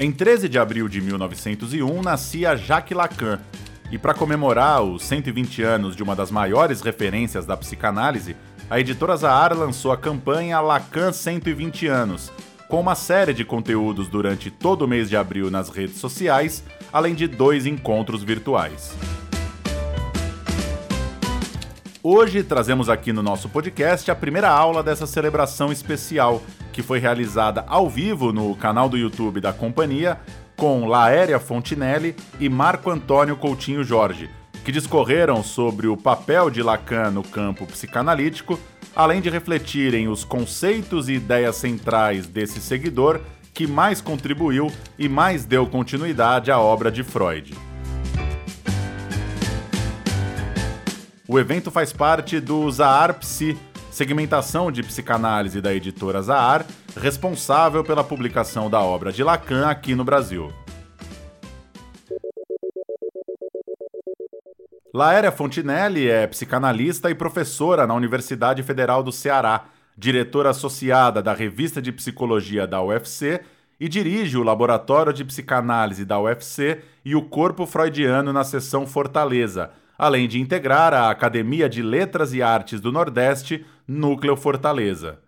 Em 13 de abril de 1901 nascia Jacques Lacan, e para comemorar os 120 anos de uma das maiores referências da psicanálise, a editora Zahar lançou a campanha Lacan 120 anos, com uma série de conteúdos durante todo o mês de abril nas redes sociais, além de dois encontros virtuais. Hoje trazemos aqui no nosso podcast a primeira aula dessa celebração especial, que foi realizada ao vivo no canal do YouTube da companhia, com Laéria Fontinelli e Marco Antônio Coutinho Jorge, que discorreram sobre o papel de Lacan no campo psicanalítico, além de refletirem os conceitos e ideias centrais desse seguidor que mais contribuiu e mais deu continuidade à obra de Freud. O evento faz parte do Zahar Psi, segmentação de psicanálise da editora Zahar, responsável pela publicação da obra de Lacan aqui no Brasil. Laéria Fontinelli é psicanalista e professora na Universidade Federal do Ceará, diretora associada da Revista de Psicologia da UFC e dirige o Laboratório de Psicanálise da UFC e o Corpo Freudiano na seção Fortaleza, além de integrar a Academia de Letras e Artes do Nordeste, Núcleo Fortaleza.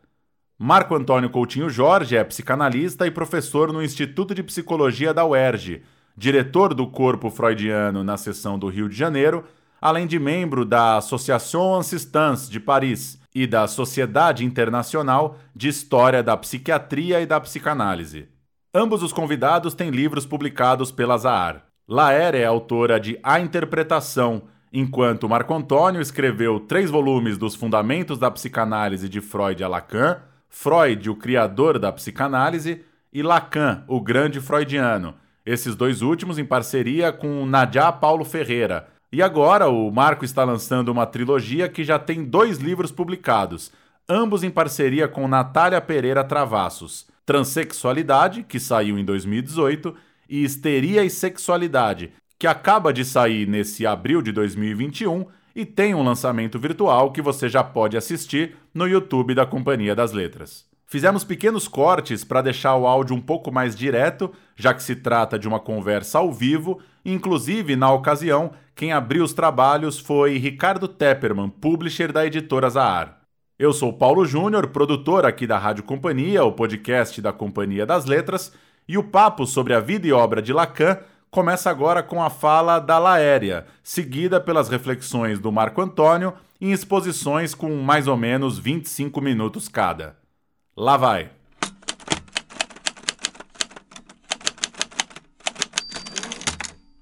Marco Antônio Coutinho Jorge é psicanalista e professor no Instituto de Psicologia da UERJ diretor do Corpo Freudiano na seção do Rio de Janeiro, além de membro da Association Assistance de Paris e da Sociedade Internacional de História da Psiquiatria e da Psicanálise. Ambos os convidados têm livros publicados pela Zahar. Laer é autora de A Interpretação, enquanto Marco Antônio escreveu três volumes dos Fundamentos da Psicanálise de Freud a Lacan, Freud, o criador da psicanálise, e Lacan, o grande freudiano, esses dois últimos em parceria com Nadia Paulo Ferreira. E agora o Marco está lançando uma trilogia que já tem dois livros publicados, ambos em parceria com Natália Pereira Travassos: Transsexualidade, que saiu em 2018, e Histeria e Sexualidade, que acaba de sair nesse abril de 2021 e tem um lançamento virtual que você já pode assistir no YouTube da Companhia das Letras. Fizemos pequenos cortes para deixar o áudio um pouco mais direto, já que se trata de uma conversa ao vivo. Inclusive, na ocasião, quem abriu os trabalhos foi Ricardo Tepperman, publisher da editora Zahar. Eu sou Paulo Júnior, produtor aqui da Rádio Companhia, o podcast da Companhia das Letras, e o papo sobre a vida e obra de Lacan começa agora com a fala da Laéria, seguida pelas reflexões do Marco Antônio em exposições com mais ou menos 25 minutos cada. Lá vai!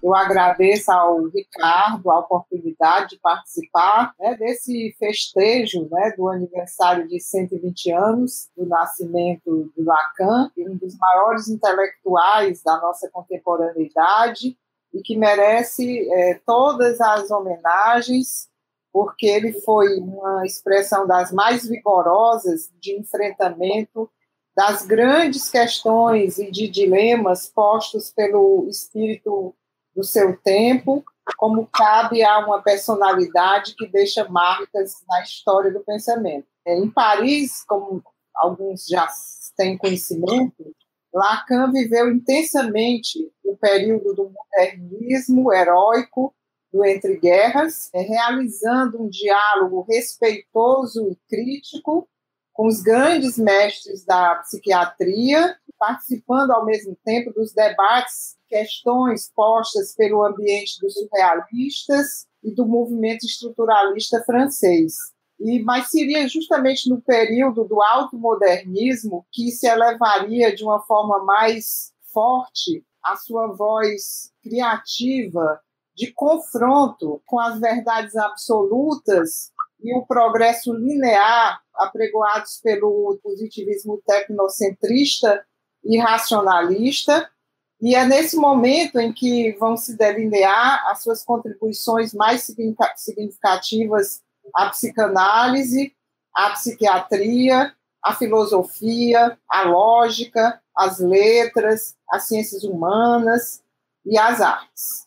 Eu agradeço ao Ricardo a oportunidade de participar né, desse festejo né, do aniversário de 120 anos do nascimento do Lacan, um dos maiores intelectuais da nossa contemporaneidade e que merece é, todas as homenagens porque ele foi uma expressão das mais vigorosas de enfrentamento das grandes questões e de dilemas postos pelo espírito do seu tempo, como cabe a uma personalidade que deixa marcas na história do pensamento. É, em Paris, como alguns já têm conhecimento, Lacan viveu intensamente o período do modernismo heróico do Entre Guerras, é, realizando um diálogo respeitoso e crítico com os grandes mestres da psiquiatria, participando ao mesmo tempo dos debates, questões postas pelo ambiente dos surrealistas e do movimento estruturalista francês. E, mas seria justamente no período do automodernismo que se elevaria de uma forma mais forte a sua voz criativa de confronto com as verdades absolutas e o progresso linear apregoados pelo positivismo tecnocentrista e racionalista. E é nesse momento em que vão se delinear as suas contribuições mais significativas à psicanálise, à psiquiatria, à filosofia, à lógica, às letras, às ciências humanas e às artes.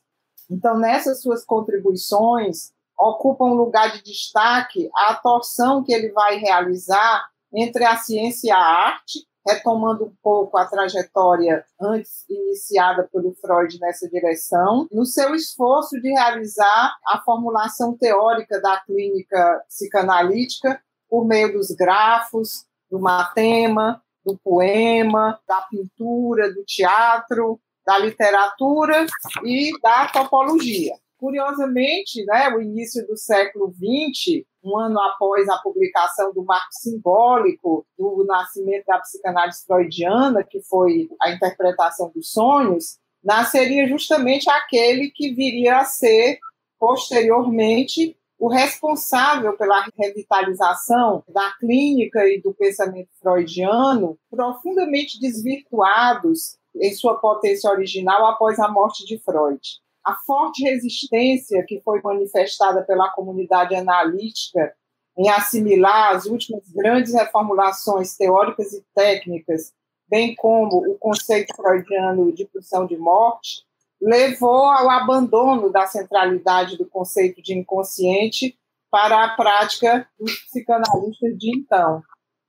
Então, nessas suas contribuições, ocupa um lugar de destaque a torção que ele vai realizar entre a ciência e a arte, retomando um pouco a trajetória antes iniciada pelo Freud nessa direção, no seu esforço de realizar a formulação teórica da clínica psicanalítica por meio dos grafos, do matema, do poema, da pintura, do teatro, da literatura e da topologia. Curiosamente, né, o início do século XX, um ano após a publicação do marco simbólico do nascimento da psicanálise freudiana, que foi a interpretação dos sonhos, nasceria justamente aquele que viria a ser, posteriormente, o responsável pela revitalização da clínica e do pensamento freudiano, profundamente desvirtuados em sua potência original após a morte de Freud. A forte resistência que foi manifestada pela comunidade analítica em assimilar as últimas grandes reformulações teóricas e técnicas, bem como o conceito freudiano de pulsão de morte, levou ao abandono da centralidade do conceito de inconsciente para a prática dos psicanalistas de então.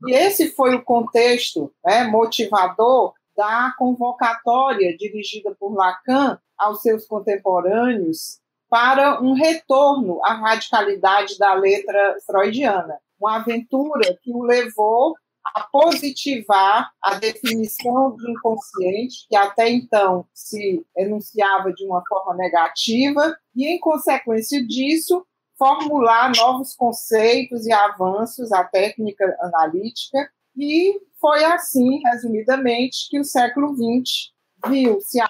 E esse foi o contexto né, motivador da convocatória dirigida por Lacan aos seus contemporâneos para um retorno à radicalidade da letra freudiana, uma aventura que o levou a positivar a definição de inconsciente, que até então se enunciava de uma forma negativa, e, em consequência disso, formular novos conceitos e avanços à técnica analítica, e foi assim, resumidamente, que o século XX viu se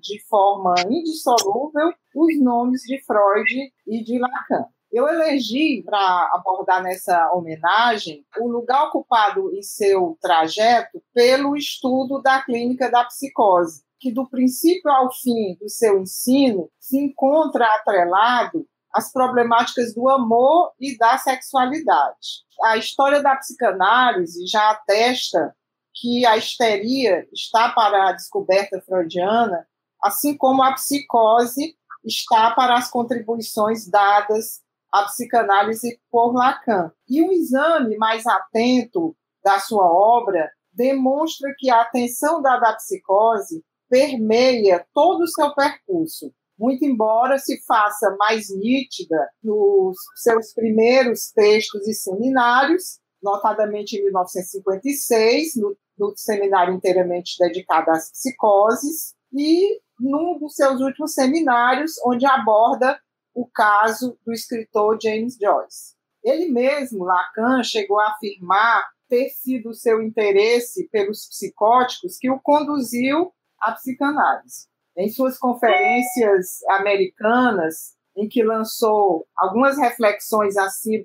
de forma indissolúvel os nomes de Freud e de Lacan. Eu elegi para abordar nessa homenagem o lugar ocupado em seu trajeto pelo estudo da clínica da psicose, que do princípio ao fim do seu ensino se encontra atrelado às problemáticas do amor e da sexualidade. A história da psicanálise já atesta que a histeria está para a descoberta freudiana, assim como a psicose está para as contribuições dadas a psicanálise por Lacan. E um exame mais atento da sua obra demonstra que a atenção dada à psicose permeia todo o seu percurso, muito embora se faça mais nítida nos seus primeiros textos e seminários, notadamente em 1956, no, no seminário inteiramente dedicado às psicoses, e num dos seus últimos seminários, onde aborda o caso do escritor James Joyce. Ele mesmo, Lacan, chegou a afirmar ter sido o seu interesse pelos psicóticos que o conduziu à psicanálise. Em suas conferências americanas, em que lançou algumas reflexões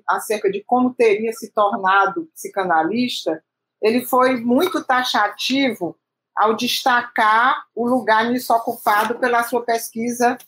acerca de como teria se tornado psicanalista, ele foi muito taxativo ao destacar o lugar nisso ocupado pela sua pesquisa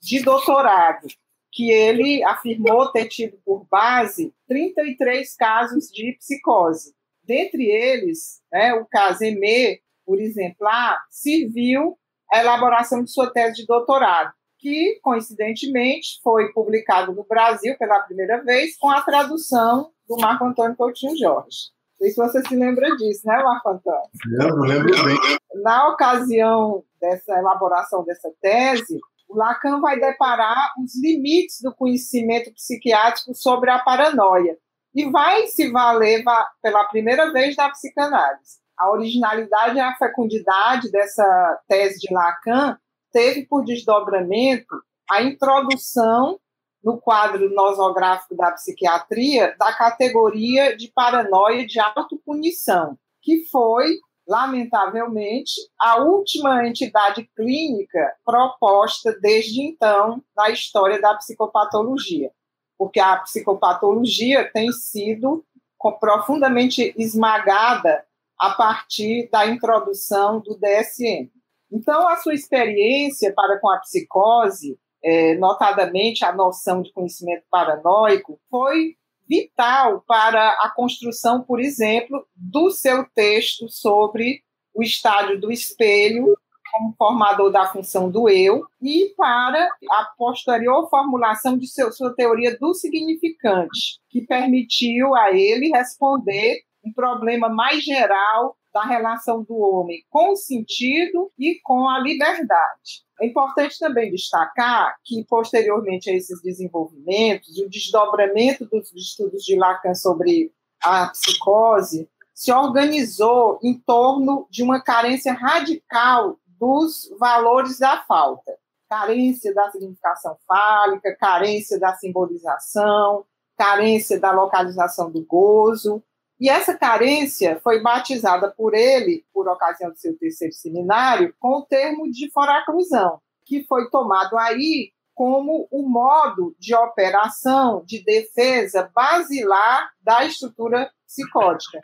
de doutorado que ele afirmou ter tido por base 33 casos de psicose. Dentre eles, né, o caso EME, por exemplar, serviu à elaboração de sua tese de doutorado, que, coincidentemente, foi publicado no Brasil pela primeira vez com a tradução do Marco Antônio Coutinho Jorge. Não sei se você se lembra disso, né, Marco Antônio? Não lembro bem. Na ocasião dessa elaboração dessa tese, Lacan vai deparar os limites do conhecimento psiquiátrico sobre a paranoia e vai se valer pela primeira vez da psicanálise. A originalidade e a fecundidade dessa tese de Lacan teve por desdobramento a introdução no quadro nosográfico da psiquiatria da categoria de paranoia de autopunição, que foi lamentavelmente, a última entidade clínica proposta desde então na história da psicopatologia, porque a psicopatologia tem sido profundamente esmagada a partir da introdução do DSM. Então, a sua experiência para com a psicose, é, notadamente a noção de conhecimento paranoico, foi vital para a construção, por exemplo, do seu texto sobre o estádio do espelho como formador da função do eu e para a posterior formulação de seu, sua teoria do significante, que permitiu a ele responder um problema mais geral da relação do homem com o sentido e com a liberdade. É importante também destacar que, posteriormente a esses desenvolvimentos, o desdobramento dos estudos de Lacan sobre a psicose se organizou em torno de uma carência radical dos valores da falta. Carência da significação fálica, carência da simbolização, carência da localização do gozo. E essa carência foi batizada por ele, por ocasião do seu terceiro seminário, com o termo de foraclusão, que foi tomado aí como o modo de operação, de defesa basilar da estrutura psicótica,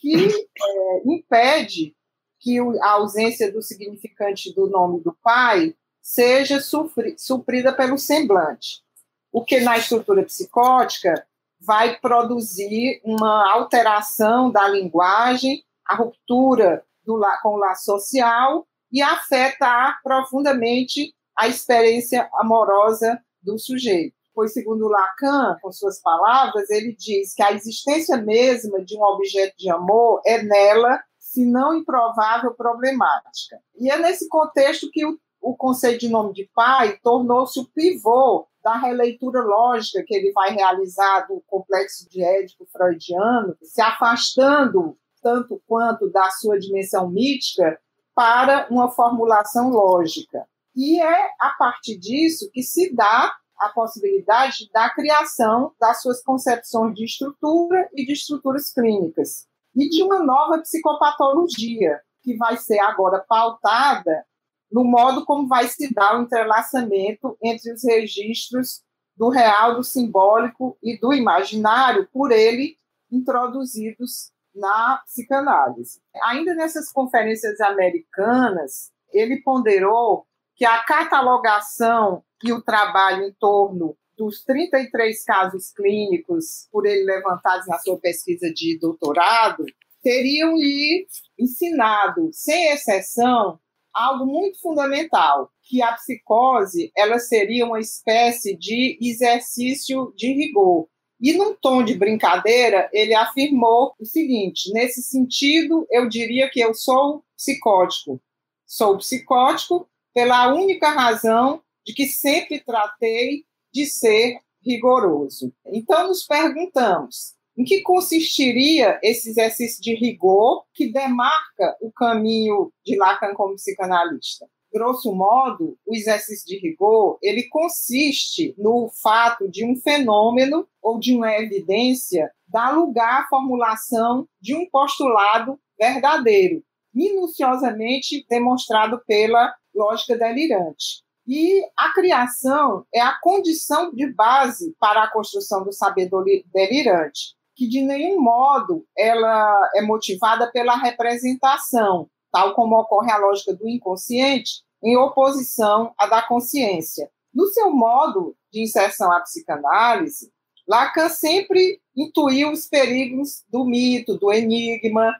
que é, impede que a ausência do significante do nome do pai seja suprida pelo semblante. O que na estrutura psicótica vai produzir uma alteração da linguagem, a ruptura do, com o laço social e afetar profundamente a experiência amorosa do sujeito. Pois, segundo Lacan, com suas palavras, ele diz que a existência mesma de um objeto de amor é nela, se não improvável, problemática. E é nesse contexto que o, o conceito de nome de pai tornou-se o pivô da releitura lógica que ele vai realizar do complexo de Édipo freudiano, se afastando tanto quanto da sua dimensão mítica para uma formulação lógica. E é a partir disso que se dá a possibilidade da criação das suas concepções de estrutura e de estruturas clínicas, e de uma nova psicopatologia, que vai ser agora pautada no modo como vai se dar o entrelaçamento entre os registros do real, do simbólico e do imaginário, por ele introduzidos na psicanálise. Ainda nessas conferências americanas, ele ponderou que a catalogação e o trabalho em torno dos 33 casos clínicos por ele levantados na sua pesquisa de doutorado teriam lhe ensinado, sem exceção, algo muito fundamental, que a psicose ela seria uma espécie de exercício de rigor. E num tom de brincadeira, ele afirmou o seguinte: nesse sentido, eu diria que eu sou psicótico. Sou psicótico pela única razão de que sempre tratei de ser rigoroso. Então, nos perguntamos: em que consistiria esse exercício de rigor que demarca o caminho de Lacan como psicanalista? Grosso modo, o exercício de rigor ele consiste no fato de um fenômeno ou de uma evidência dar lugar à formulação de um postulado verdadeiro, minuciosamente demonstrado pela lógica delirante. E a criação é a condição de base para a construção do saber delirante que de nenhum modo ela é motivada pela representação, tal como ocorre a lógica do inconsciente, em oposição à da consciência. No seu modo de inserção à psicanálise, Lacan sempre intuiu os perigos do mito, do enigma,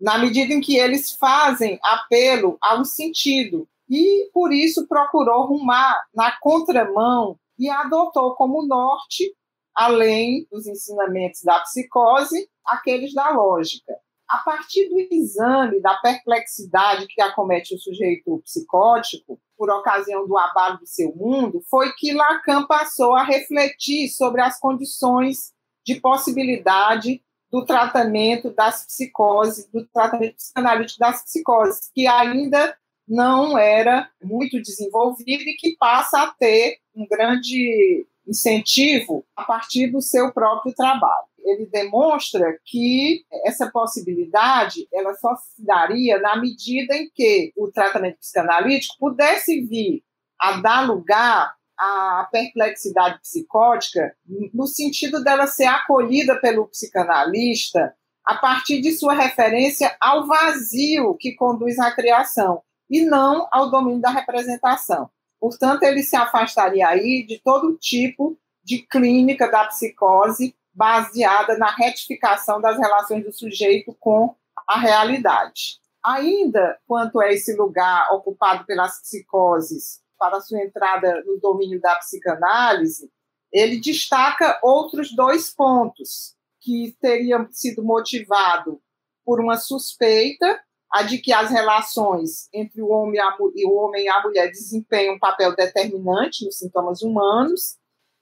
na medida em que eles fazem apelo a um sentido, e por isso procurou rumar na contramão e adotou como norte além dos ensinamentos da psicose, aqueles da lógica. A partir do exame da perplexidade que acomete o sujeito psicótico, por ocasião do abalo do seu mundo, foi que Lacan passou a refletir sobre as condições de possibilidade do tratamento das psicoses, do tratamento psicanalítico das psicoses, que ainda não era muito desenvolvido e que passa a ter um grande incentivo a partir do seu próprio trabalho. Ele demonstra que essa possibilidade ela só se daria na medida em que o tratamento psicanalítico pudesse vir a dar lugar à perplexidade psicótica no sentido dela ser acolhida pelo psicanalista a partir de sua referência ao vazio que conduz à criação e não ao domínio da representação. Portanto, ele se afastaria aí de todo tipo de clínica da psicose baseada na retificação das relações do sujeito com a realidade. Ainda quanto a esse lugar ocupado pelas psicoses para sua entrada no domínio da psicanálise, ele destaca outros dois pontos que teriam sido motivados por uma suspeita, a de que as relações entre o homem, e o homem e a mulher desempenham um papel determinante nos sintomas humanos,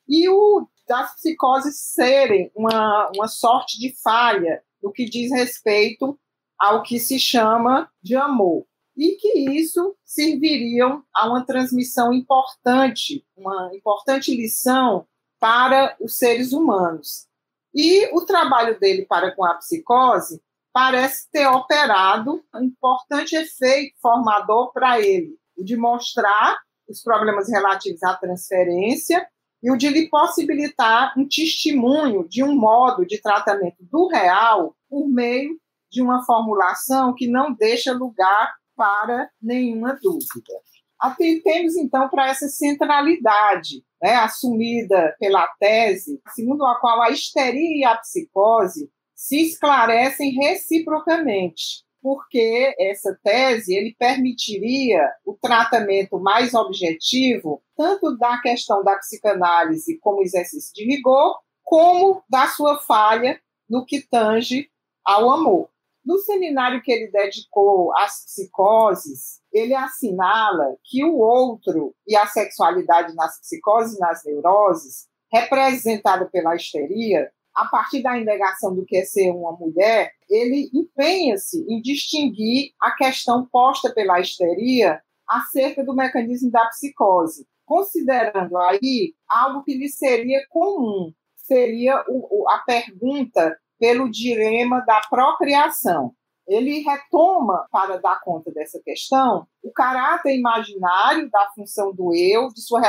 e o das psicoses serem uma, uma sorte de falha no que diz respeito ao que se chama de amor. E que isso serviriam a uma transmissão importante, uma importante lição para os seres humanos. E o trabalho dele para com a psicose parece ter operado um importante efeito formador para ele, o de mostrar os problemas relativos à transferência e o de lhe possibilitar um testemunho de um modo de tratamento do real por meio de uma formulação que não deixa lugar para nenhuma dúvida. Atentemos, então, para essa centralidade né, assumida pela tese, segundo a qual a histeria e a psicose se esclarecem reciprocamente, porque essa tese ele permitiria o tratamento mais objetivo tanto da questão da psicanálise como exercício de rigor, como da sua falha no que tange ao amor. No seminário que ele dedicou às psicoses, ele assinala que o outro e a sexualidade nas psicoses e nas neuroses, representada pela histeria, a partir da indagação do que é ser uma mulher, ele empenha-se em distinguir a questão posta pela histeria acerca do mecanismo da psicose, considerando aí algo que lhe seria comum, seria o, a pergunta pelo dilema da procriação. Ele retoma, para dar conta dessa questão, o caráter imaginário da função do eu, de sua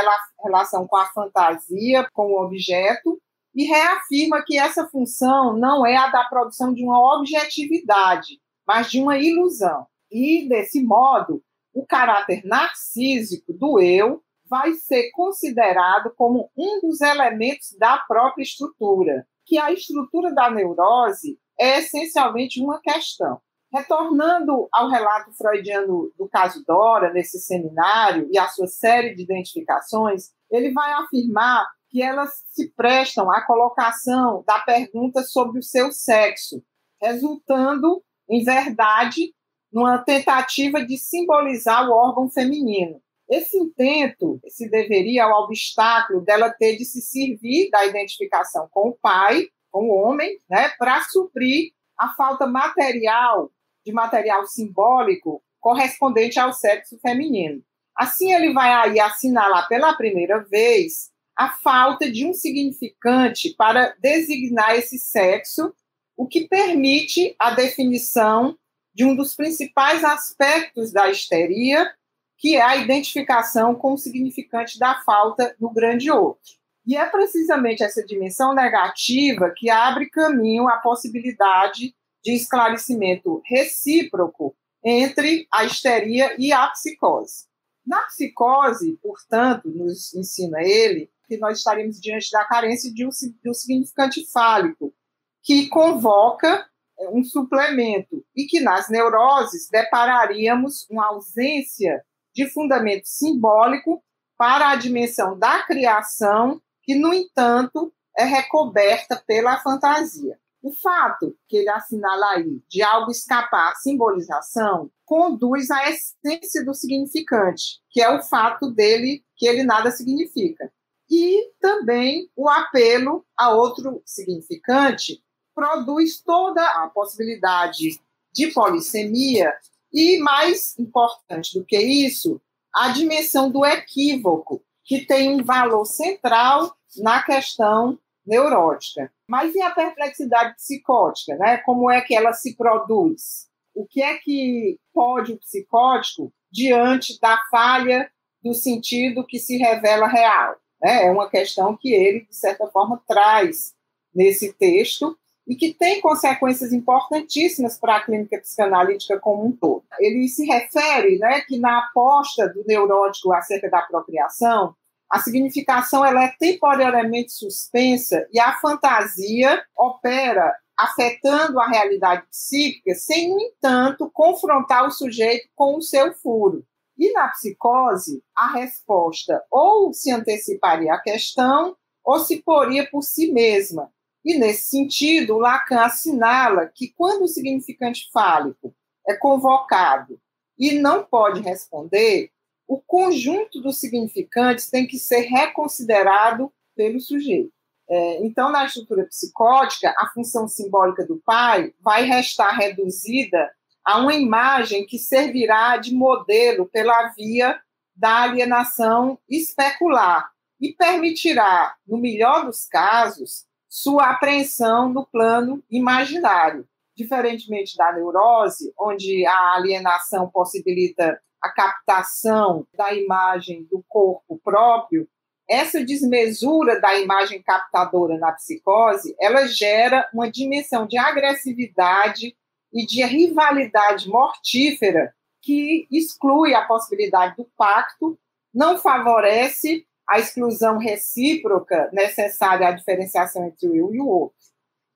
relação com a fantasia, com o objeto, e reafirma que essa função não é a da produção de uma objetividade, mas de uma ilusão. E, desse modo, o caráter narcísico do eu vai ser considerado como um dos elementos da própria estrutura, que a estrutura da neurose é essencialmente uma questão. Retornando ao relato freudiano do caso Dora, nesse seminário, e a sua série de identificações, ele vai afirmar que elas se prestam à colocação da pergunta sobre o seu sexo, resultando, em verdade, numa tentativa de simbolizar o órgão feminino. Esse intento se deveria ao obstáculo dela ter de se servir da identificação com o pai, com o homem, né, para suprir a falta material, de material simbólico correspondente ao sexo feminino. Assim, ele vai aí assinalar pela primeira vez a falta de um significante para designar esse sexo, o que permite a definição de um dos principais aspectos da histeria, que é a identificação com o significante da falta no grande outro. E é precisamente essa dimensão negativa que abre caminho à possibilidade de esclarecimento recíproco entre a histeria e a psicose. Na psicose, portanto, nos ensina ele, que nós estaremos diante da carência de um, de um significante fálico, que convoca é, um suplemento, e que nas neuroses depararíamos uma ausência de fundamento simbólico para a dimensão da criação, que, no entanto, é recoberta pela fantasia. O fato que ele assinala aí de algo escapar à simbolização conduz à essência do significante, que é o fato dele que ele nada significa e também o apelo a outro significante produz toda a possibilidade de polissemia e, mais importante do que isso, a dimensão do equívoco, que tem um valor central na questão neurótica. Mas e a perplexidade psicótica, né? Como é que ela se produz? O que é que pode o psicótico diante da falha do sentido que se revela real? Né? É uma questão que ele, de certa forma, traz nesse texto e que tem consequências importantíssimas para a clínica psicanalítica como um todo. Ele se refere né, que na aposta do neurótico acerca da procriação, a significação ela é temporariamente suspensa e a fantasia opera afetando a realidade psíquica, sem, no entanto, confrontar o sujeito com o seu furo. E na psicose, a resposta ou se anteciparia à questão ou se poria por si mesma, E, nesse sentido, Lacan assinala que quando o significante fálico é convocado e não pode responder, o conjunto dos significantes tem que ser reconsiderado pelo sujeito. É, então, na estrutura psicótica, a função simbólica do pai vai restar reduzida a uma imagem que servirá de modelo pela via da alienação especular e permitirá, no melhor dos casos, sua apreensão no plano imaginário. Diferentemente da neurose, onde a alienação possibilita a captação da imagem do corpo próprio, essa desmesura da imagem captadora na psicose, ela gera uma dimensão de agressividade e de rivalidade mortífera que exclui a possibilidade do pacto, não favorece a exclusão recíproca necessária à diferenciação entre o eu e o outro.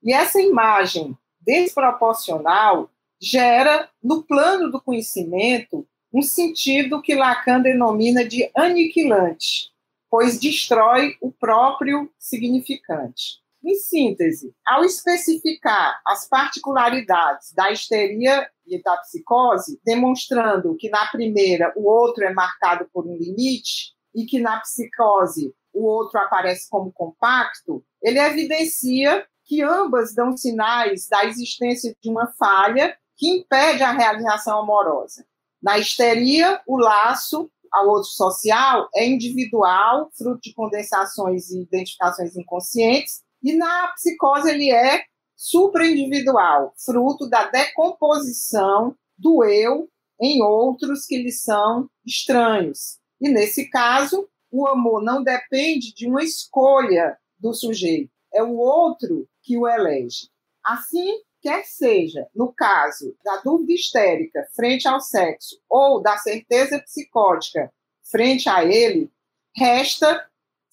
E essa imagem desproporcional gera, no plano do conhecimento, um sentido que Lacan denomina de aniquilante, pois destrói o próprio significante. Em síntese, ao especificar as particularidades da histeria e da psicose, demonstrando que na primeira o outro é marcado por um limite e que na psicose o outro aparece como compacto, ele evidencia que ambas dão sinais da existência de uma falha que impede a realização amorosa. Na histeria, o laço ao outro social é individual, fruto de condensações e identificações inconscientes, e na psicose ele é supraindividual, fruto da decomposição do eu em outros que lhe são estranhos. E nesse caso, o amor não depende de uma escolha do sujeito, é o outro que o elege. Assim, quer seja no caso da dúvida histérica frente ao sexo ou da certeza psicótica frente a ele, resta,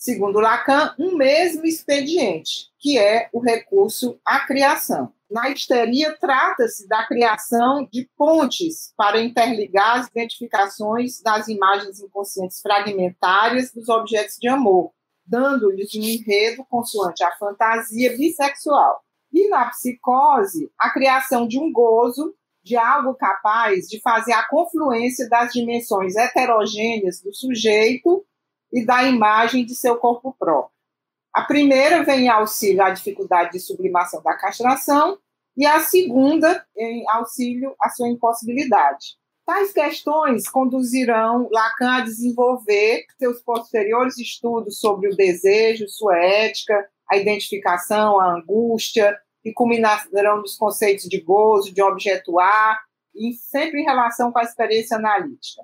segundo Lacan, um mesmo expediente, que é o recurso à criação. Na histeria, trata-se da criação de pontes para interligar as identificações das imagens inconscientes fragmentárias dos objetos de amor, dando-lhes um enredo consoante a fantasia bissexual. E na psicose, a criação de um gozo, de algo capaz de fazer a confluência das dimensões heterogêneas do sujeito e da imagem de seu corpo próprio. A primeira vem em auxílio à dificuldade de sublimação da castração e a segunda em auxílio à sua impossibilidade. Tais questões conduzirão Lacan a desenvolver seus posteriores estudos sobre o desejo, sua ética, a identificação, a angústia, e culminarão nos conceitos de gozo, de objeto A, e sempre em relação com a experiência analítica.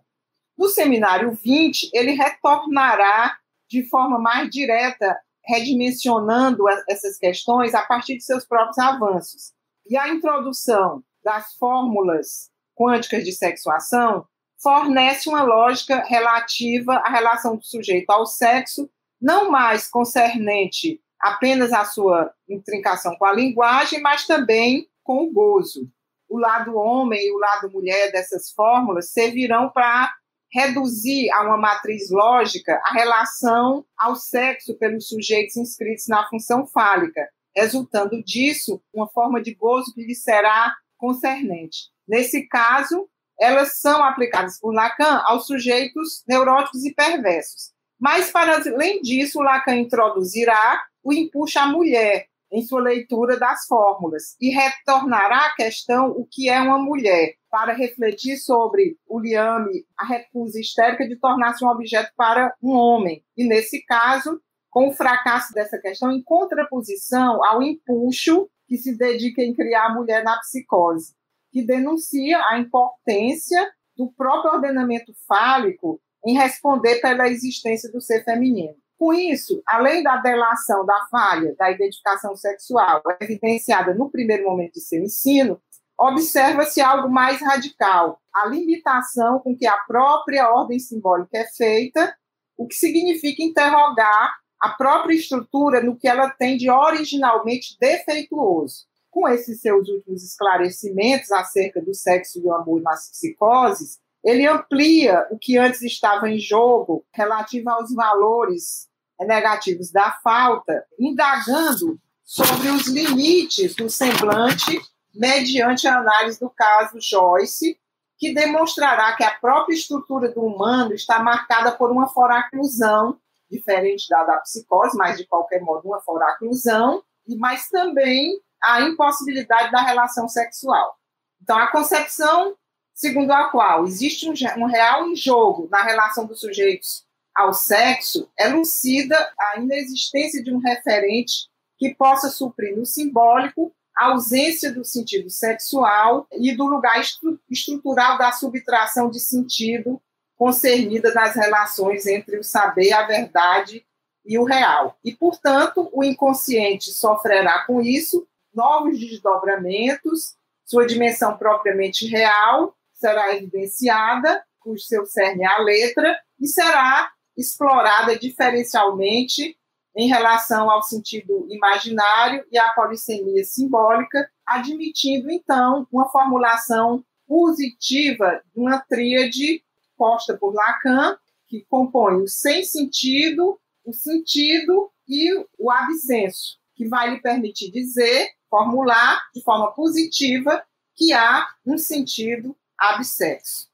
No seminário 20, ele retornará de forma mais direta, redimensionando essas questões a partir de seus próprios avanços. E a introdução das fórmulas quânticas de sexuação fornece uma lógica relativa à relação do sujeito ao sexo, não mais concernente apenas a sua intrincação com a linguagem, mas também com o gozo. O lado homem e o lado mulher dessas fórmulas servirão para reduzir a uma matriz lógica a relação ao sexo pelos sujeitos inscritos na função fálica, resultando disso uma forma de gozo que lhe será concernente. Nesse caso, elas são aplicadas por Lacan aos sujeitos neuróticos e perversos. Mas, para além disso, Lacan introduzirá o empuxa à mulher em sua leitura das fórmulas e retornará à questão o que é uma mulher, para refletir sobre o liame, a recusa histérica de tornar-se um objeto para um homem. E, nesse caso, com o fracasso dessa questão, em contraposição ao empuxo que se dedica em criar a mulher na psicose, que denuncia a importância do próprio ordenamento fálico em responder pela existência do ser feminino. Com isso, além da delação da falha da identificação sexual evidenciada no primeiro momento de seu ensino, observa-se algo mais radical, a limitação com que a própria ordem simbólica é feita, o que significa interrogar a própria estrutura no que ela tem de originalmente defeituoso. Com esses seus últimos esclarecimentos acerca do sexo e do amor nas psicoses, ele amplia o que antes estava em jogo relativo aos valores negativos da falta, indagando sobre os limites do semblante mediante a análise do caso Joyce, que demonstrará que a própria estrutura do humano está marcada por uma foraclusão, diferente da da psicose, mas de qualquer modo uma foraclusão, mas também a impossibilidade da relação sexual. Então, a concepção segundo a qual existe um, um real em jogo na relação dos sujeitos ao sexo elucida a inexistência de um referente que possa suprir no simbólico a ausência do sentido sexual e do lugar estru estrutural da subtração de sentido concernida nas relações entre o saber, a verdade e o real. E, portanto, o inconsciente sofrerá com isso novos desdobramentos, sua dimensão propriamente real será evidenciada, o seu cerne a letra, e será explorada diferencialmente em relação ao sentido imaginário e à polissemia simbólica, admitindo, então, uma formulação positiva de uma tríade posta por Lacan, que compõe o sem sentido, o sentido e o absenso, que vai lhe permitir dizer, formular de forma positiva que há um sentido absexo.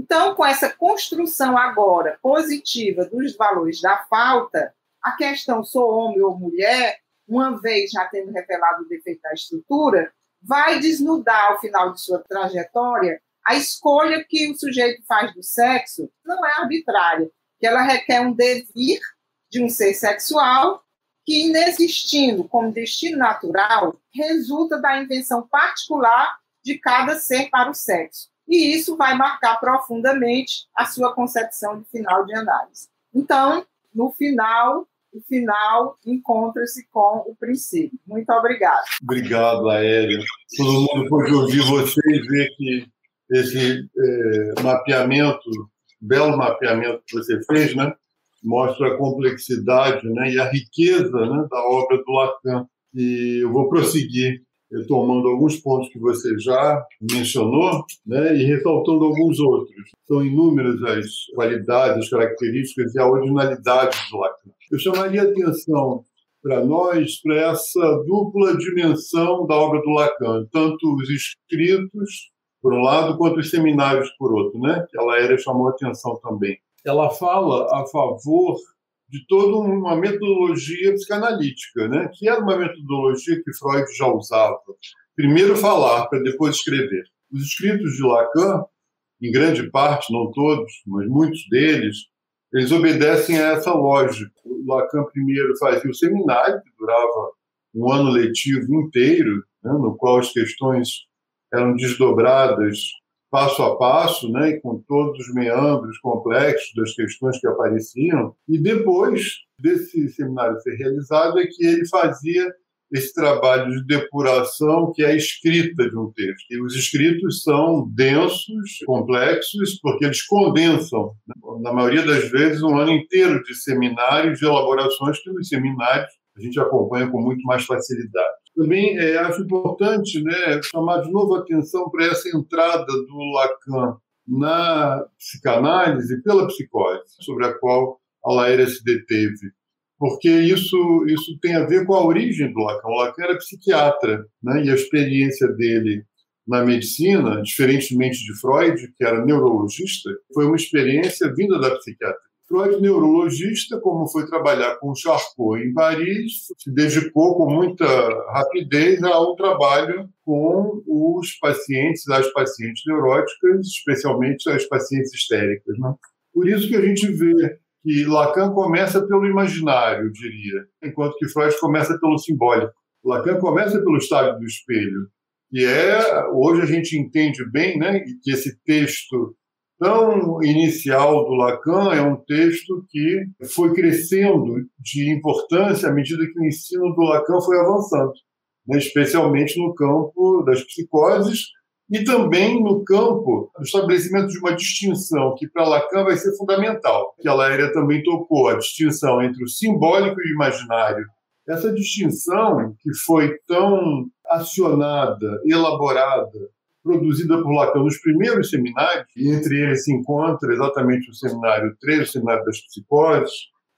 Então, com essa construção agora positiva dos valores da falta, a questão sou homem ou mulher, uma vez já tendo revelado o defeito da estrutura, vai desnudar ao final de sua trajetória a escolha que o sujeito faz do sexo não é arbitrária, que ela requer um devir de um ser sexual que, inexistindo como destino natural, resulta da invenção particular de cada ser para o sexo. E isso vai marcar profundamente a sua concepção de final de análise. Então, no final, o final encontra-se com o princípio. Muito obrigado. Obrigado, Aérea. Todo mundo pode ouvir você e ver que esse é, mapeamento, belo mapeamento que você fez, né, mostra a complexidade né, e a riqueza né, da obra do Lacan. E eu vou prosseguir tomando alguns pontos que você já mencionou né, e ressaltando alguns outros. São inúmeras as qualidades, as características e a originalidade do Lacan. Eu chamaria atenção para nós para essa dupla dimensão da obra do Lacan, tanto os escritos, por um lado, quanto os seminários, por outro, né? que a Laéria chamou atenção também. Ela fala a favor de toda uma metodologia psicanalítica, né? que era uma metodologia que Freud já usava. Primeiro falar, para depois escrever. Os escritos de Lacan, em grande parte, não todos, mas muitos deles, eles obedecem a essa lógica. O Lacan primeiro fazia o seminário, que durava um ano letivo inteiro, né? no qual as questões eram desdobradas passo a passo, né, com todos os meandros complexos das questões que apareciam. E depois desse seminário ser realizado é que ele fazia esse trabalho de depuração que é a escrita de um texto. E os escritos são densos, complexos, porque eles condensam, né, na maioria das vezes, um ano inteiro de seminários, de elaborações que nos seminários a gente acompanha com muito mais facilidade. Também é, acho importante né, chamar de novo a atenção para essa entrada do Lacan na psicanálise pela psicose, sobre a qual a Laéria se deteve, porque isso, isso tem a ver com a origem do Lacan. O Lacan era psiquiatra, né, e a experiência dele na medicina, diferentemente de Freud, que era neurologista, foi uma experiência vinda da psiquiatria. Freud, neurologista, como foi trabalhar com Charcot em Paris, se dedicou com muita rapidez ao trabalho com os pacientes, as pacientes neuróticas, especialmente as pacientes histéricas. Né? Por isso que a gente vê que Lacan começa pelo imaginário, diria, enquanto que Freud começa pelo simbólico. Lacan começa pelo estádio do espelho, que é, hoje a gente entende bem, né, que esse texto tão inicial do Lacan é um texto que foi crescendo de importância à medida que o ensino do Lacan foi avançando, né, especialmente no campo das psicoses e também no campo do estabelecimento de uma distinção que para Lacan vai ser fundamental, que a Laéria também tocou, a distinção entre o simbólico e o imaginário. Essa distinção que foi tão acionada, elaborada produzida por Lacan nos primeiros seminários, e entre eles se encontra exatamente o seminário 3, o seminário das psicoses,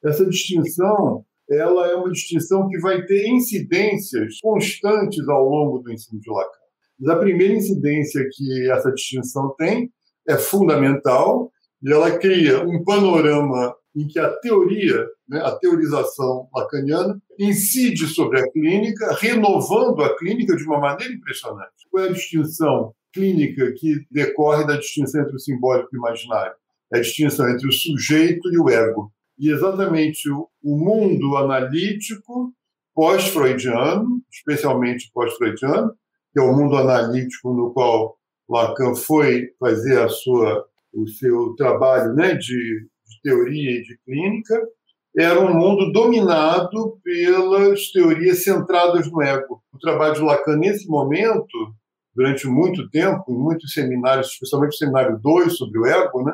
essa distinção ela é uma distinção que vai ter incidências constantes ao longo do ensino de Lacan. A primeira incidência que essa distinção tem é fundamental e ela cria um panorama em que a teoria, né, a teorização lacaniana, incide sobre a clínica, renovando a clínica de uma maneira impressionante. Qual é a distinção clínica que decorre da distinção entre o simbólico e o imaginário? É a distinção entre o sujeito e o ego. E exatamente o, o mundo analítico pós-freudiano, especialmente pós-freudiano, que é o mundo analítico no qual Lacan foi fazer a sua, o seu trabalho né, de teoria e de clínica, era um mundo dominado pelas teorias centradas no ego. O trabalho de Lacan, nesse momento, durante muito tempo, em muitos seminários, especialmente o seminário 2 sobre o ego, né?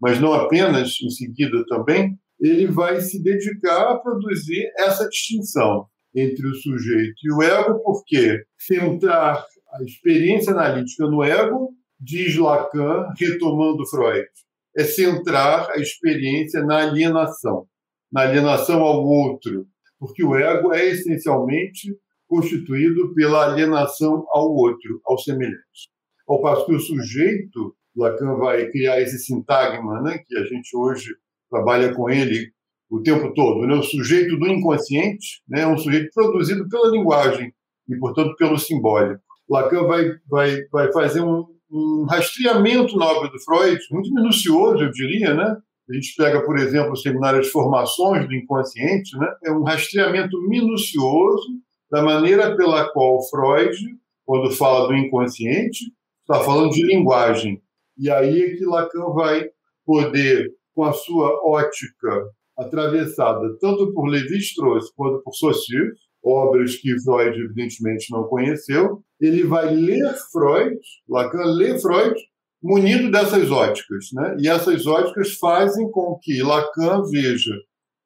mas não apenas em seguida também, ele vai se dedicar a produzir essa distinção entre o sujeito e o ego, porque centrar a experiência analítica no ego, diz Lacan, retomando Freud, é centrar a experiência na alienação, na alienação ao outro, porque o ego é essencialmente constituído pela alienação ao outro, ao semelhante. Ao passo que o sujeito, Lacan vai criar esse sintagma, né, que a gente hoje trabalha com ele o tempo todo, né, o sujeito do inconsciente, né, é um sujeito produzido pela linguagem e, portanto, pelo simbólico. Lacan vai, vai, vai fazer um, um rastreamento na obra do Freud, muito minucioso, eu diria, né? A gente pega, por exemplo, o seminário de formações do inconsciente, né? É um rastreamento minucioso da maneira pela qual Freud, quando fala do inconsciente, está falando de linguagem. E aí é que Lacan vai poder, com a sua ótica atravessada tanto por Lévi-Strauss quanto por Saussure, obras que Freud evidentemente não conheceu, ele vai ler Freud, Lacan lê Freud, munido dessas óticas. Né? E essas óticas fazem com que Lacan veja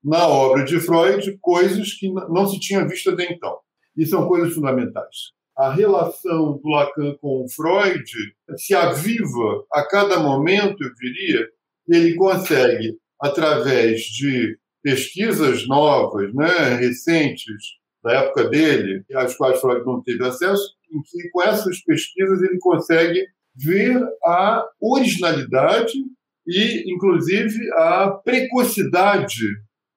na obra de Freud coisas que não se tinha visto até então. E são coisas fundamentais. A relação do Lacan com Freud se aviva a cada momento, eu diria, ele consegue, através de pesquisas novas, né, recentes, da época dele, às quais Freud não teve acesso, em que com essas pesquisas ele consegue ver a originalidade e, inclusive, a precocidade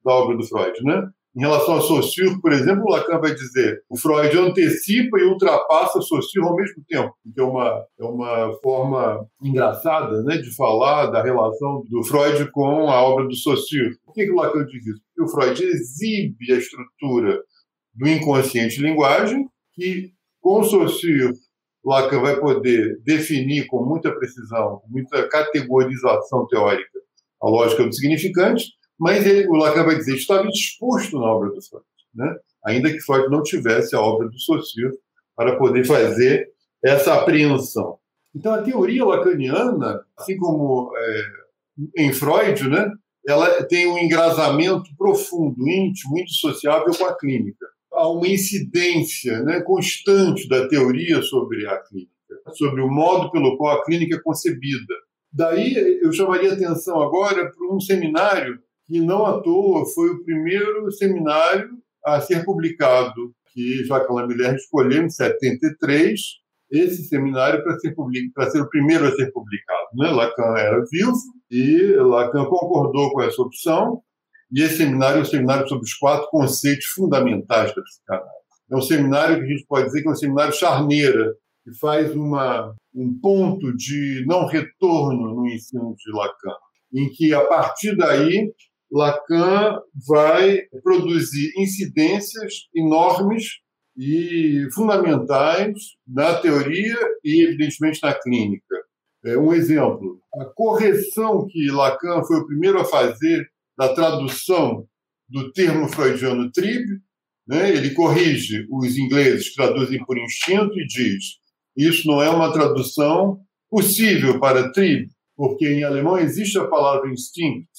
da obra do Freud, né? Em relação a Saussure, por exemplo, Lacan vai dizer o Freud antecipa e ultrapassa Saussure ao mesmo tempo. Que é uma, é uma forma engraçada né, de falar da relação do Freud com a obra do Saussure. Por que, que o Lacan diz isso? Porque o Freud exibe a estrutura do inconsciente linguagem, que Saussure Lacan vai poder definir com muita precisão, com muita categorização teórica, a lógica do significante, mas ele, o Lacan vai dizer estava disposto na obra do Freud, né? ainda que Freud não tivesse a obra do Saussure para poder fazer essa apreensão. Então, a teoria lacaniana, assim como é, em Freud, né, ela tem um engrasamento profundo, íntimo, indissociável com a clínica há uma incidência né, constante da teoria sobre a clínica, sobre o modo pelo qual a clínica é concebida. Daí eu chamaria atenção agora para um seminário que não à toa foi o primeiro seminário a ser publicado, que Jacques Lamillard escolheu em 73, esse seminário para ser, para ser o primeiro a ser publicado. Né? Lacan era vivo e Lacan concordou com essa opção e esse seminário é um seminário sobre os quatro conceitos fundamentais da psicanálise. É um seminário que a gente pode dizer que é um seminário charneira, que faz uma, um ponto de não retorno no ensino de Lacan, em que, a partir daí, Lacan vai produzir incidências enormes e fundamentais na teoria e, evidentemente, na clínica. É um exemplo, a correção que Lacan foi o primeiro a fazer da tradução do termo freudiano trib, né? ele corrige os ingleses que traduzem por instinto e diz isso não é uma tradução possível para trib, porque em alemão existe a palavra instinct,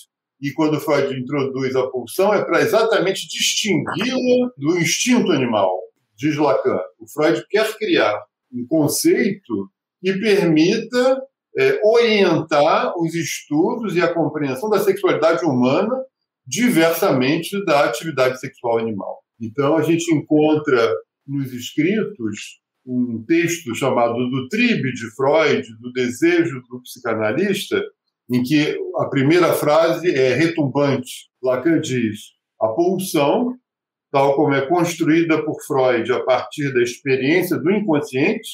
e quando Freud introduz a pulsão é para exatamente distingui-la do instinto animal, diz Lacan. O Freud quer criar um conceito que permita é, orientar os estudos e a compreensão da sexualidade humana diversamente da atividade sexual animal. Então, a gente encontra nos escritos um texto chamado do Tribe de Freud, do desejo do psicanalista, em que a primeira frase é retumbante. Lacan diz: a pulsão, tal como é construída por Freud a partir da experiência do inconsciente,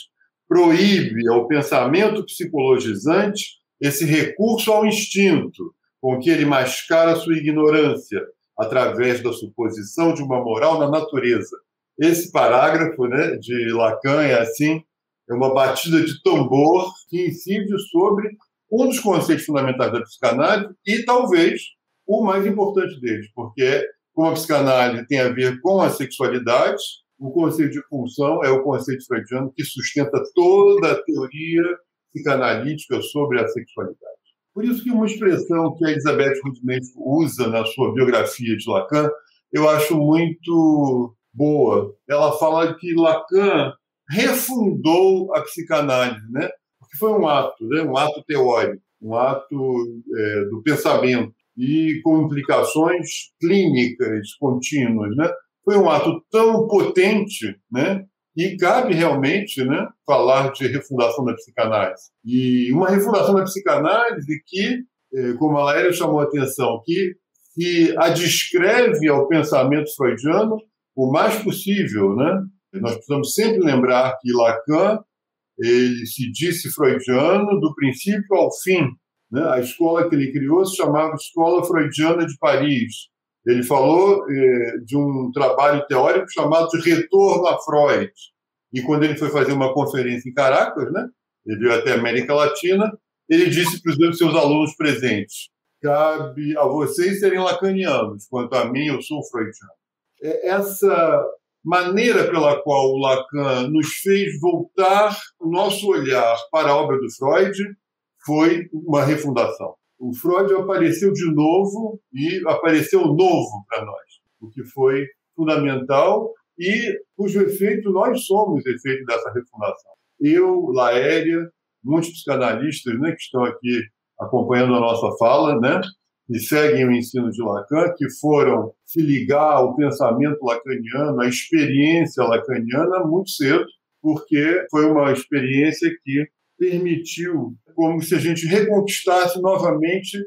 proíbe ao pensamento psicologizante esse recurso ao instinto, com que ele mascara sua ignorância através da suposição de uma moral na natureza. Esse parágrafo né, de Lacan é assim, é uma batida de tambor que incide sobre um dos conceitos fundamentais da psicanálise e talvez o mais importante deles, porque como a psicanálise tem a ver com a sexualidade, o conceito de pulsão é o conceito freudiano que sustenta toda a teoria psicanalítica sobre a sexualidade. Por isso que uma expressão que a Elizabeth Rudimento usa na sua biografia de Lacan, eu acho muito boa. Ela fala que Lacan refundou a psicanálise, né? Porque foi um ato, né? um ato teórico, um ato é, do pensamento e com implicações clínicas contínuas, né? Foi um ato tão potente, né? E cabe realmente né, falar de refundação da psicanálise. E uma refundação da psicanálise que, é, como a Laéria chamou a atenção, que se adescreve ao pensamento freudiano o mais possível. Né? Nós precisamos sempre lembrar que Lacan ele se disse freudiano do princípio ao fim. Né? A escola que ele criou se chamava Escola Freudiana de Paris. Ele falou eh, de um trabalho teórico chamado de Retorno a Freud. E quando ele foi fazer uma conferência em Caracas, né? ele veio até a América Latina, ele disse para os seus alunos presentes: cabe a vocês serem lacanianos, quanto a mim, eu sou freudiano. É essa maneira pela qual o Lacan nos fez voltar o nosso olhar para a obra do Freud foi uma refundação. O Freud apareceu de novo e apareceu novo para nós, o que foi fundamental e cujo efeito nós somos efeito dessa refundação. Eu, Laéria, muitos psicanalistas né, que estão aqui acompanhando a nossa fala, né, e seguem o ensino de Lacan, que foram se ligar ao pensamento lacaniano, à experiência lacaniana muito cedo, porque foi uma experiência que permitiu como se a gente reconquistasse novamente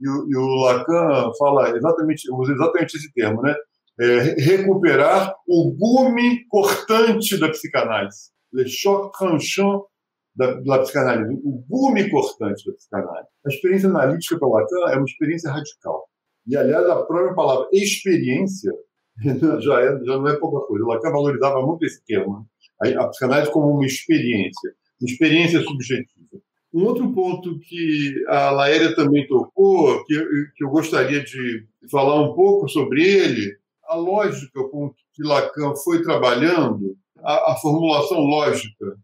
e o, e o Lacan fala exatamente usa exatamente esse termo, né? É, recuperar o gume cortante da psicanálise, le choc tranchant da, da psicanálise, o gume cortante da psicanálise. A experiência analítica para Lacan é uma experiência radical. E, aliás, a própria palavra experiência já, é, já não é pouca coisa. Lacan valorizava muito esse termo. Né? A, a psicanálise como uma experiência, experiência subjetiva. Um outro ponto que a Laéria também tocou, que, que eu gostaria de falar um pouco sobre ele, a lógica com que Lacan foi trabalhando, a, a formulação lógica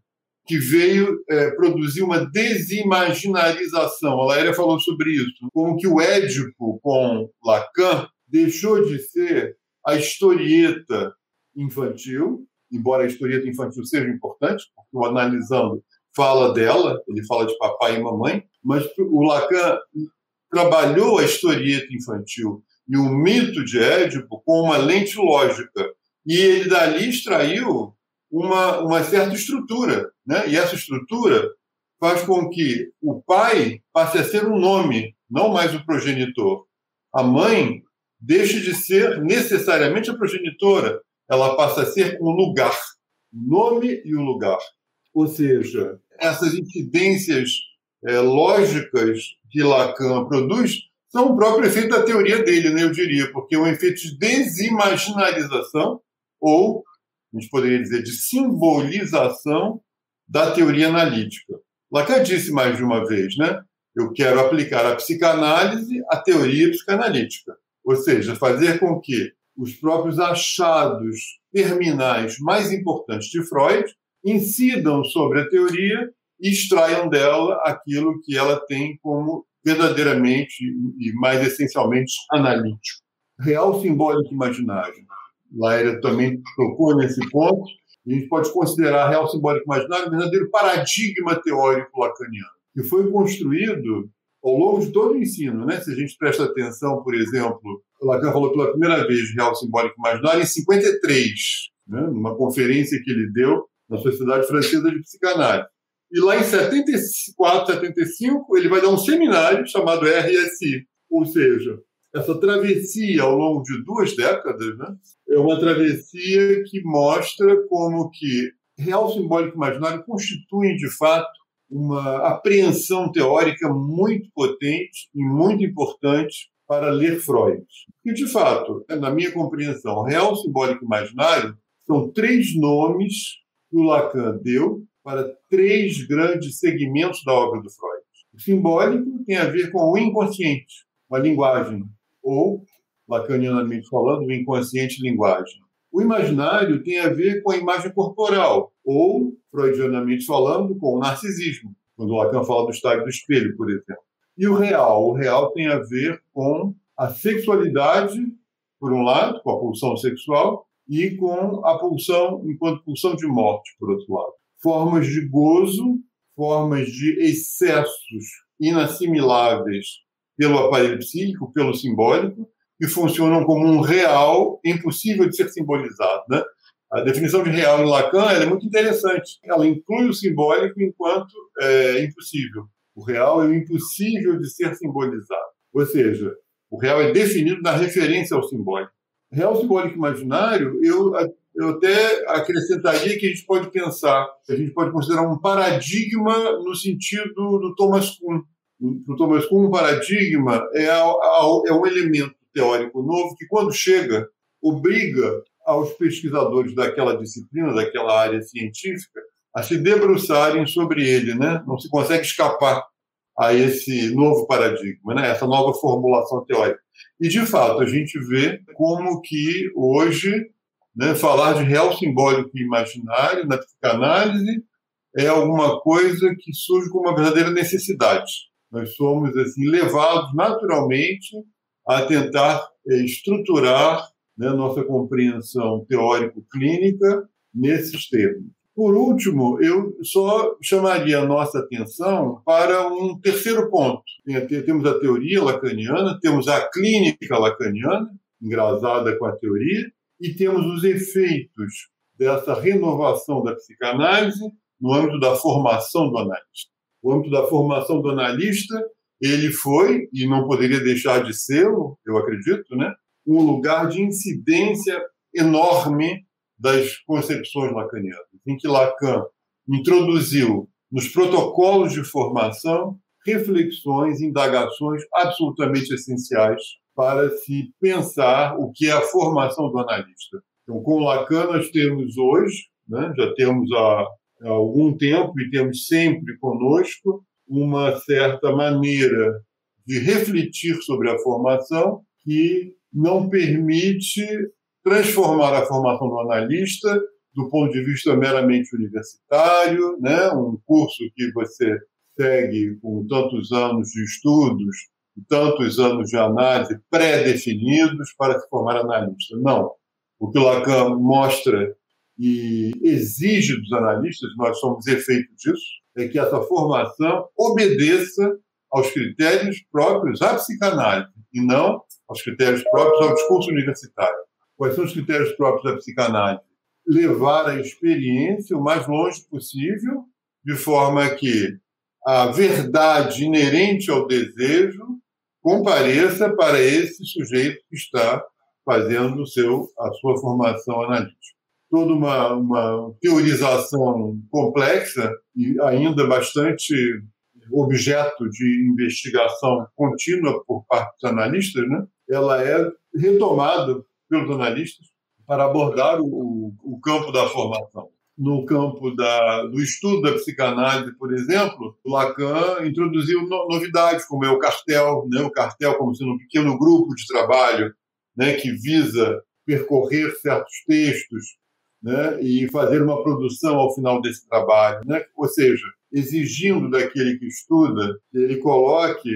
que veio é, produzir uma desimaginarização. A Laéria falou sobre isso, como que o Édipo, com Lacan, deixou de ser a historieta infantil, embora a historieta infantil seja importante, porque o analisando fala dela, ele fala de papai e mamãe, mas o Lacan trabalhou a historieta infantil e o mito de Édipo com uma lente lógica. E ele dali extraiu uma, uma certa estrutura. Né? E essa estrutura faz com que o pai passe a ser um nome, não mais o progenitor. A mãe deixe de ser necessariamente a progenitora, ela passa a ser um lugar, o nome e o lugar. Ou seja, essas incidências é, lógicas que Lacan produz são o próprio efeito da teoria dele, né, eu diria, porque é um efeito de desimaginarização ou a gente poderia dizer, de simbolização da teoria analítica. Lacan disse mais de uma vez, né? Eu quero aplicar a psicanálise à teoria psicanalítica, ou seja, fazer com que os próprios achados terminais mais importantes de Freud incidam sobre a teoria e extraiam dela aquilo que ela tem como verdadeiramente e mais essencialmente analítico. Real simbólico imaginário. Laéria também tocou nesse ponto. A gente pode considerar real simbólico imaginário um verdadeiro paradigma teórico lacaniano, que foi construído ao longo de todo o ensino. Né? Se a gente presta atenção, por exemplo, Lacan falou pela primeira vez real simbólico imaginário em 53, né, numa conferência que ele deu na Sociedade Francesa de Psicanálise. E lá em 74, 75, ele vai dar um seminário chamado RSI, ou seja, essa travessia ao longo de duas décadas, né, é uma travessia que mostra como que real simbólico imaginário constituem de fato uma apreensão teórica muito potente e muito importante para ler Freud. E, de fato, na minha compreensão, real simbólico imaginário são três nomes que o Lacan deu para três grandes segmentos da obra do Freud. O simbólico tem a ver com o inconsciente, a linguagem, ou, lacanianamente falando, o inconsciente linguagem. O imaginário tem a ver com a imagem corporal, ou, freudianamente falando, com o narcisismo, quando Lacan fala do estágio do espelho, por exemplo. E o real? O real tem a ver com a sexualidade, por um lado, com a pulsão sexual, e com a pulsão enquanto pulsão de morte, por outro lado. Formas de gozo, formas de excessos inassimiláveis pelo aparelho psíquico, pelo simbólico, que funcionam como um real impossível de ser simbolizado. Né? A definição de real em Lacan é muito interessante. Ela inclui o simbólico enquanto é, impossível. O real é o impossível de ser simbolizado. Ou seja, o real é definido na referência ao simbólico. Real simbólico imaginário, eu, eu até acrescentaria que a gente pode pensar, a gente pode considerar um paradigma no sentido do Thomas Kuhn. Para o Thomas Kuhn, um paradigma é, é um elemento teórico novo que, quando chega, obriga aos pesquisadores daquela disciplina, daquela área científica, a se debruçarem sobre ele, né? Não se consegue escapar a esse novo paradigma, né? Essa nova formulação teórica. E de fato a gente vê como que hoje, né, falar de real simbólico e imaginário na psicanálise é alguma coisa que surge como uma verdadeira necessidade. Nós somos assim levados naturalmente a tentar eh, estruturar né, nossa compreensão teórico-clínica nesses termos. Por último, eu só chamaria a nossa atenção para um terceiro ponto. Temos a teoria lacaniana, temos a clínica lacaniana, engrasada com a teoria, e temos os efeitos dessa renovação da psicanálise no âmbito da formação do analista. O âmbito da formação do analista, ele foi, e não poderia deixar de ser, eu acredito, né, um lugar de incidência enorme das concepções lacanianas, em que Lacan introduziu nos protocolos de formação reflexões, indagações absolutamente essenciais para se pensar o que é a formação do analista. Então, com Lacan, nós temos hoje, né, já temos há, há algum tempo e temos sempre conosco uma certa maneira de refletir sobre a formação que não permite transformar a formação do analista do ponto de vista meramente universitário, né? um curso que você segue com tantos anos de estudos, tantos anos de análise pré-definidos para se formar analista. Não. O que Lacan mostra e exige dos analistas, nós somos efeito disso, é que essa formação obedeça aos critérios próprios à psicanálise e não aos critérios próprios ao discurso universitário. Quais são os critérios próprios da psicanálise? Levar a experiência o mais longe possível, de forma que a verdade inerente ao desejo compareça para esse sujeito que está fazendo seu, a sua formação analítica. Toda uma, uma teorização complexa e ainda bastante objeto de investigação contínua por parte dos analistas, né? ela é retomada pelos analistas para abordar o, o campo da formação. No campo da, do estudo da psicanálise, por exemplo, Lacan introduziu no, novidades, como é o cartel, né? o cartel como sendo um pequeno grupo de trabalho né? que visa percorrer certos textos né? e fazer uma produção ao final desse trabalho. Né? Ou seja, exigindo daquele que estuda que ele coloque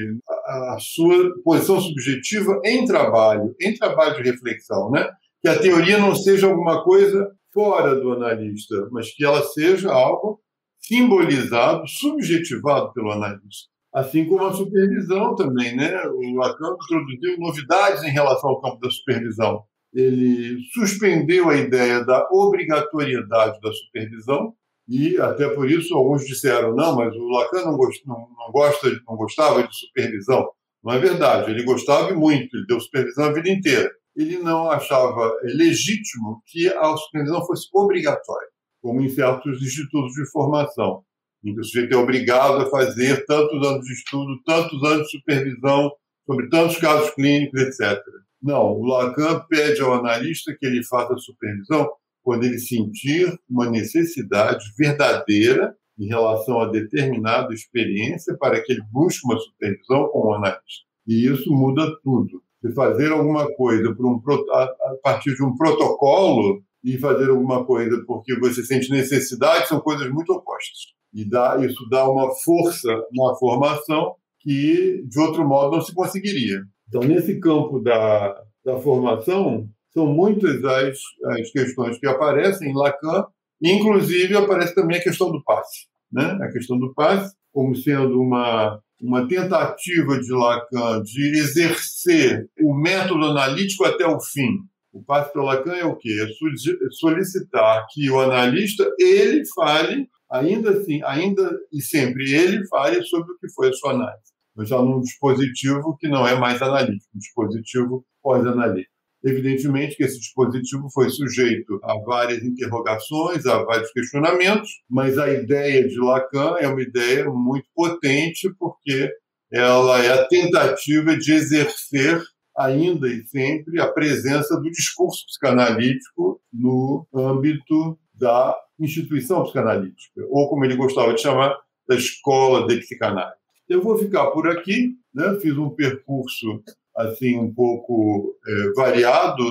a, sua posição subjetiva em trabalho, em trabalho de reflexão, né? que a teoria não seja alguma coisa fora do analista, mas que ela seja algo simbolizado, subjetivado pelo analista. Assim como a supervisão também, né? O Lacan introduziu novidades em relação ao campo da supervisão. Ele suspendeu a ideia da obrigatoriedade da supervisão e até por isso alguns disseram não, mas o Lacan não, gost, não, não gosta, não gostava de supervisão. Não é verdade. Ele gostava muito. Ele deu supervisão a vida inteira. Ele não achava legítimo que a supervisão fosse obrigatória, como em certos institutos de formação em que o sujeito é obrigado a fazer tantos anos de estudo, tantos anos de supervisão sobre tantos casos clínicos, etc. Não, o Lacan pede ao analista que ele faça a supervisão quando ele sentir uma necessidade verdadeira em relação a determinada experiência para que ele busque uma supervisão com o analista. E isso muda tudo. Se fazer alguma coisa por um, a partir de um protocolo e fazer alguma coisa porque você sente necessidade são coisas muito opostas e dá, isso dá uma força na formação que, de outro modo, não se conseguiria. Então, nesse campo da, da formação, são muitas as, as questões que aparecem em Lacan, inclusive aparece também a questão do passe. Né? A questão do passe como sendo uma, uma tentativa de Lacan de exercer o método analítico até o fim. O passe para Lacan é o quê? É solicitar que o analista ele fale ainda assim, ainda e sempre ele fale sobre o que foi a sua análise, mas já num dispositivo que não é mais analítico, um dispositivo pós-analítico. Evidentemente que esse dispositivo foi sujeito a várias interrogações, a vários questionamentos, mas a ideia de Lacan é uma ideia muito potente porque ela é a tentativa de exercer ainda e sempre a presença do discurso psicanalítico no âmbito da instituição psicanalítica, ou como ele gostava de chamar, da escola de psicanálise. Eu vou ficar por aqui, né? fiz um percurso assim um pouco é, variado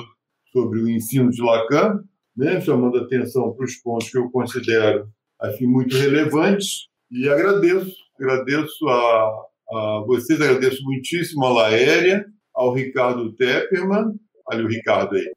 sobre o ensino de Lacan, né? chamando atenção para os pontos que eu considero assim muito relevantes e agradeço, agradeço a, a vocês, agradeço muitíssimo a Laéria, ao Ricardo Tepperman, olha o Ricardo aí,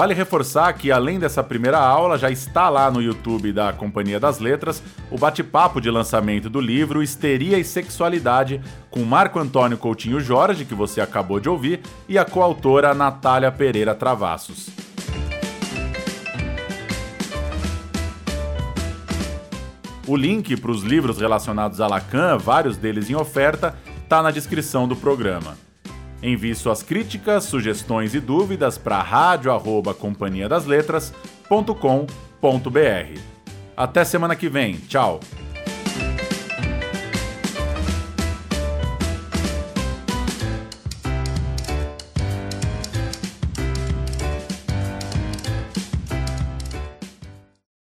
Vale reforçar que, além dessa primeira aula, já está lá no YouTube da Companhia das Letras o bate-papo de lançamento do livro Histeria e Sexualidade com Marco Antônio Coutinho Jorge, que você acabou de ouvir, e a coautora Natália Pereira Travassos. O link para os livros relacionados a Lacan, vários deles em oferta, está na descrição do programa. Envie suas críticas, sugestões e dúvidas para rádio@companhiadasletras.com.br. Até semana que vem. Tchau.